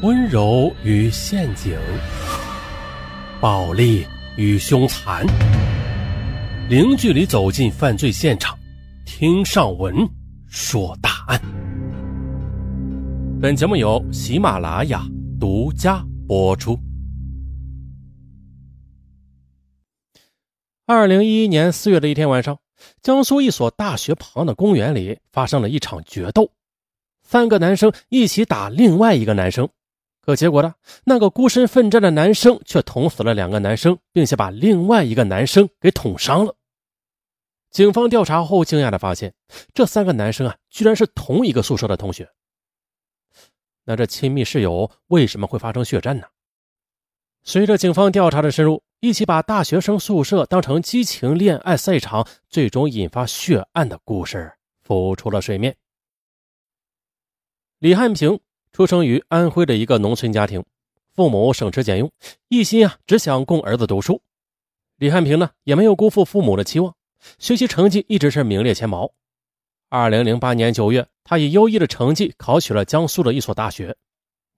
温柔与陷阱，暴力与凶残，零距离走进犯罪现场，听上文说大案。本节目由喜马拉雅独家播出。二零一一年四月的一天晚上，江苏一所大学旁的公园里发生了一场决斗，三个男生一起打另外一个男生。可结果呢？那个孤身奋战的男生却捅死了两个男生，并且把另外一个男生给捅伤了。警方调查后，惊讶的发现，这三个男生啊，居然是同一个宿舍的同学。那这亲密室友为什么会发生血战呢？随着警方调查的深入，一起把大学生宿舍当成激情恋爱赛场，最终引发血案的故事浮出了水面。李汉平。出生于安徽的一个农村家庭，父母省吃俭用，一心啊只想供儿子读书。李汉平呢也没有辜负父母的期望，学习成绩一直是名列前茅。二零零八年九月，他以优异的成绩考取了江苏的一所大学，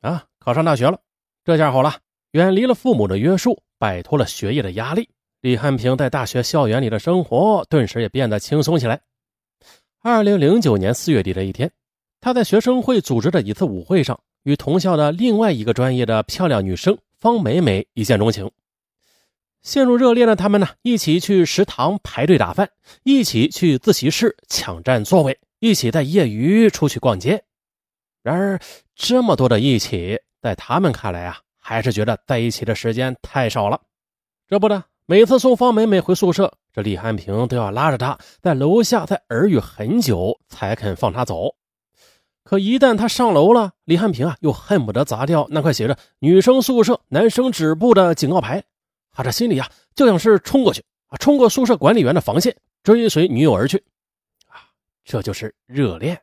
啊，考上大学了，这下好了，远离了父母的约束，摆脱了学业的压力。李汉平在大学校园里的生活顿时也变得轻松起来。二零零九年四月底的一天。他在学生会组织的一次舞会上，与同校的另外一个专业的漂亮女生方美美一见钟情，陷入热恋的他们呢，一起去食堂排队打饭，一起去自习室抢占座位，一起在业余出去逛街。然而，这么多的一起，在他们看来啊，还是觉得在一起的时间太少了。这不呢，每次送方美美回宿舍，这李汉平都要拉着她在楼下再耳语很久，才肯放她走。可一旦他上楼了，李汉平啊，又恨不得砸掉那块写着“女生宿舍，男生止步”的警告牌，他，这心里啊，就像是冲过去啊，冲过宿舍管理员的防线，追随女友而去，啊，这就是热恋。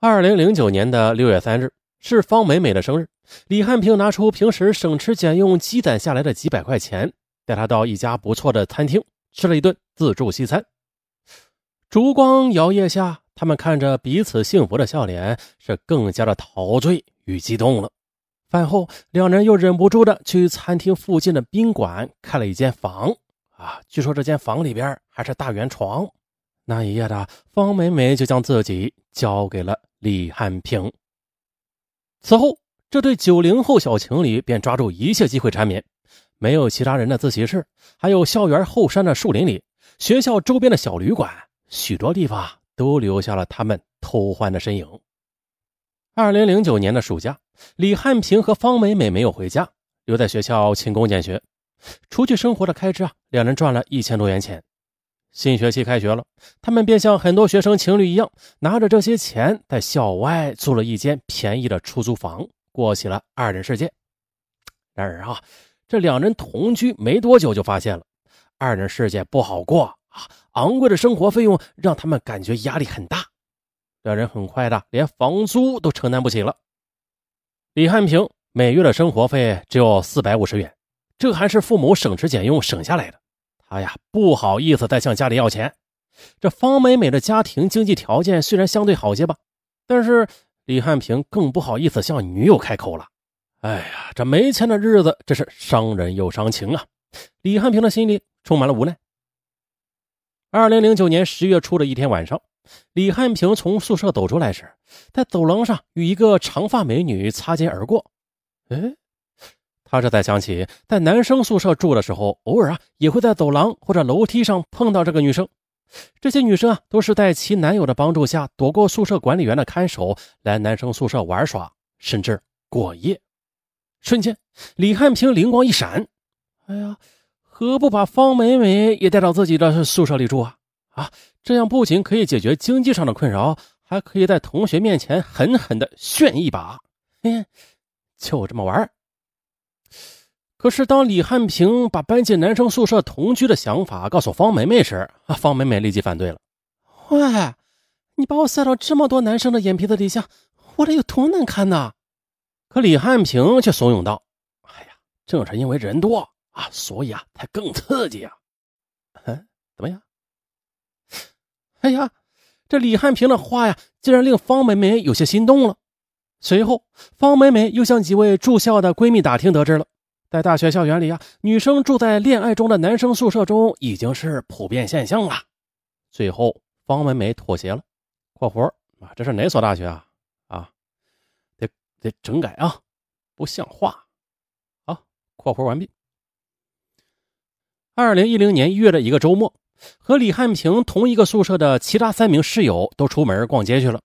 二零零九年的六月三日是方美美的生日，李汉平拿出平时省吃俭用积攒下来的几百块钱，带她到一家不错的餐厅吃了一顿自助西餐，烛光摇曳下。他们看着彼此幸福的笑脸，是更加的陶醉与激动了。饭后，两人又忍不住的去餐厅附近的宾馆开了一间房。啊，据说这间房里边还是大圆床。那一夜的方美美就将自己交给了李汉平。此后，这对九零后小情侣便抓住一切机会缠绵。没有其他人的自习室，还有校园后山的树林里，学校周边的小旅馆，许多地方。都留下了他们偷欢的身影。二零零九年的暑假，李汉平和方美美没有回家，留在学校勤工俭学。除去生活的开支啊，两人赚了一千多元钱。新学期开学了，他们便像很多学生情侣一样，拿着这些钱在校外租了一间便宜的出租房，过起了二人世界。然而啊，这两人同居没多久，就发现了二人世界不好过。啊，昂贵的生活费用让他们感觉压力很大，两人很快的连房租都承担不起了。李汉平每月的生活费只有四百五十元，这还是父母省吃俭用省下来的。他呀不好意思再向家里要钱。这方美美的家庭经济条件虽然相对好些吧，但是李汉平更不好意思向女友开口了。哎呀，这没钱的日子真是伤人又伤情啊！李汉平的心里充满了无奈。二零零九年十月初的一天晚上，李汉平从宿舍走出来时，在走廊上与一个长发美女擦肩而过。哎，他这才想起，在男生宿舍住的时候，偶尔啊也会在走廊或者楼梯上碰到这个女生。这些女生啊，都是在其男友的帮助下躲过宿舍管理员的看守，来男生宿舍玩耍，甚至过夜。瞬间，李汉平灵光一闪，哎呀！何不把方美美也带到自己的宿舍里住啊？啊，这样不仅可以解决经济上的困扰，还可以在同学面前狠狠的炫一把。嘿，就这么玩可是当李汉平把搬进男生宿舍同居的想法告诉方美美时，方美美立即反对了。喂，你把我塞到这么多男生的眼皮子底下，我得有多难看呢？可李汉平却怂恿道：“哎呀，正是因为人多。”啊，所以啊，才更刺激啊！嗯，怎么样？哎呀，这李汉平的话呀，竟然令方美美有些心动了。随后，方美美又向几位住校的闺蜜打听，得知了，在大学校园里啊，女生住在恋爱中的男生宿舍中已经是普遍现象了。最后，方美美妥协了。（括弧啊，这是哪所大学啊？啊，得得整改啊，不像话。）好，括弧完毕。二零一零年一月的一个周末，和李汉平同一个宿舍的其他三名室友都出门逛街去了。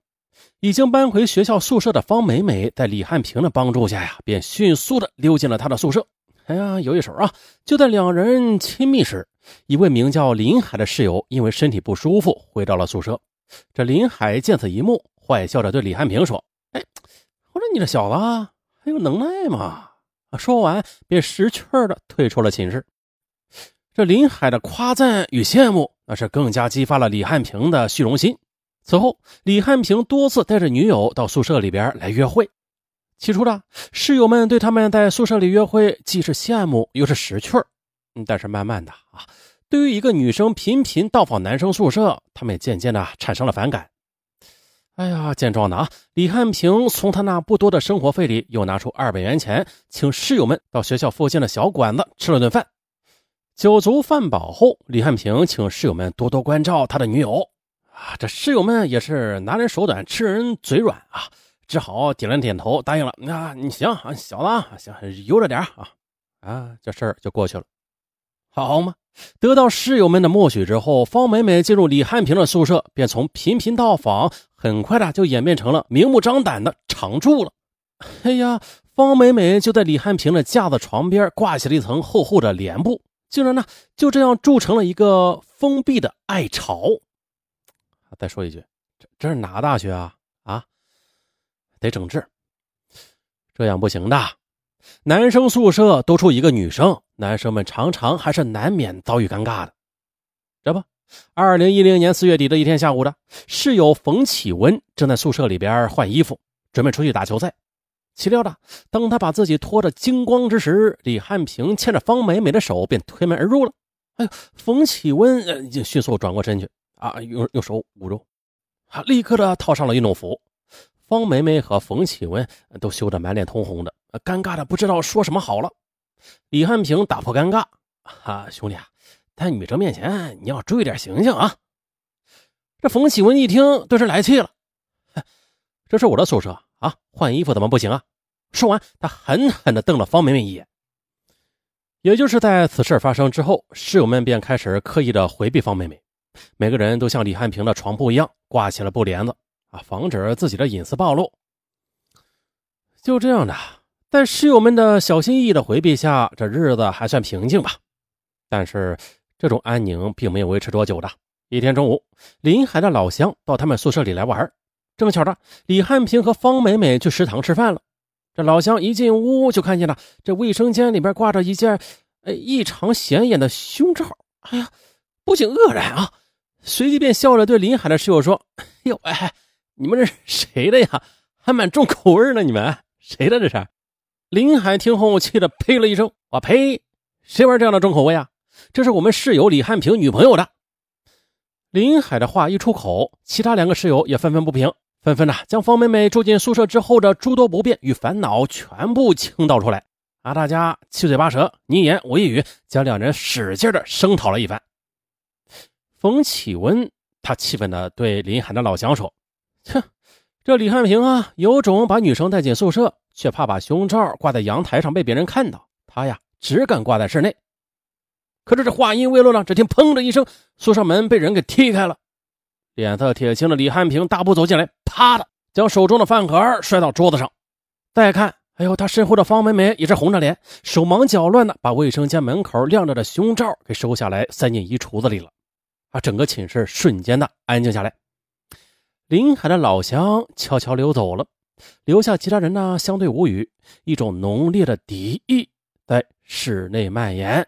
已经搬回学校宿舍的方美美，在李汉平的帮助下呀，便迅速的溜进了他的宿舍。哎呀，有一手啊！就在两人亲密时，一位名叫林海的室友因为身体不舒服回到了宿舍。这林海见此一幕，坏笑着对李汉平说：“哎，我说你这小子还有能耐吗？”说完便识趣的退出了寝室。这林海的夸赞与羡慕，那是更加激发了李汉平的虚荣心。此后，李汉平多次带着女友到宿舍里边来约会。起初呢室友们对他们在宿舍里约会既是羡慕又是识趣儿，但是慢慢的啊，对于一个女生频频到访男生宿舍，他们渐渐的产生了反感。哎呀，见状的啊，李汉平从他那不多的生活费里又拿出二百元钱，请室友们到学校附近的小馆子吃了顿饭。酒足饭饱后，李汉平请室友们多多关照他的女友。啊，这室友们也是拿人手短，吃人嘴软啊，只好点了点头，答应了。那你行啊，小子，行，悠着点啊。啊，这事儿就过去了，好嘛。得到室友们的默许之后，方美美进入李汉平的宿舍，便从频频到访，很快的就演变成了明目张胆的常住了。哎呀，方美美就在李汉平的架子床边挂起了一层厚厚的帘布，竟然呢就这样筑成了一个封闭的爱巢。再说一句，这这是哪大学啊？啊，得整治，这样不行的。男生宿舍多出一个女生，男生们常常还是难免遭遇尴尬的。这不，二零一零年四月底的一天下午的，室友冯启文正在宿舍里边换衣服，准备出去打球赛。岂料的，当他把自己脱得精光之时，李汉平牵着方美美的手便推门而入了。哎呦，冯启文就迅速转过身去。啊！用用手捂住，啊！立刻的套上了运动服。方梅梅和冯启文都羞得满脸通红的，尴尬的不知道说什么好了。李汉平打破尴尬，啊，兄弟啊，在女生面前你要注意点形象啊！这冯启文一听，顿时来气了，这是我的宿舍啊，换衣服怎么不行啊？说完，他狠狠的瞪了方梅梅一眼。也就是在此事发生之后，室友们便开始刻意的回避方梅梅。每个人都像李汉平的床铺一样挂起了布帘子啊，防止自己的隐私暴露。就这样的，在室友们的小心翼翼的回避下，这日子还算平静吧。但是这种安宁并没有维持多久的。一天中午，林海的老乡到他们宿舍里来玩，正巧的，李汉平和方美美去食堂吃饭了。这老乡一进屋就看见了这卫生间里边挂着一件呃异常显眼的胸罩，哎呀，不禁愕然啊！随即便笑着对林海的室友说：“哟，哎，你们这是谁的呀？还蛮重口味呢！你们谁的这是？”林海听后气得呸了一声：“我呸！谁玩这样的重口味啊？这是我们室友李汉平女朋友的。”林海的话一出口，其他两个室友也愤愤不平，纷纷的将方美美住进宿舍之后的诸多不便与烦恼全部倾倒出来，啊，大家七嘴八舌，你一言我一语，将两人使劲的声讨了一番。冯启文，他气愤的对林海的老乡说：“哼，这李汉平啊，有种把女生带进宿舍，却怕把胸罩挂在阳台上被别人看到。他呀，只敢挂在室内。可是这话音未落呢，只听砰的一声，宿舍门被人给踢开了。脸色铁青的李汉平大步走进来，啪的将手中的饭盒摔到桌子上。再看，哎呦，他身后的方美美也是红着脸，手忙脚乱的把卫生间门口晾着的胸罩给收下来，塞进衣橱子里了。啊！整个寝室瞬间的安静下来。林海的老乡悄悄溜走了，留下其他人呢，相对无语，一种浓烈的敌意在室内蔓延。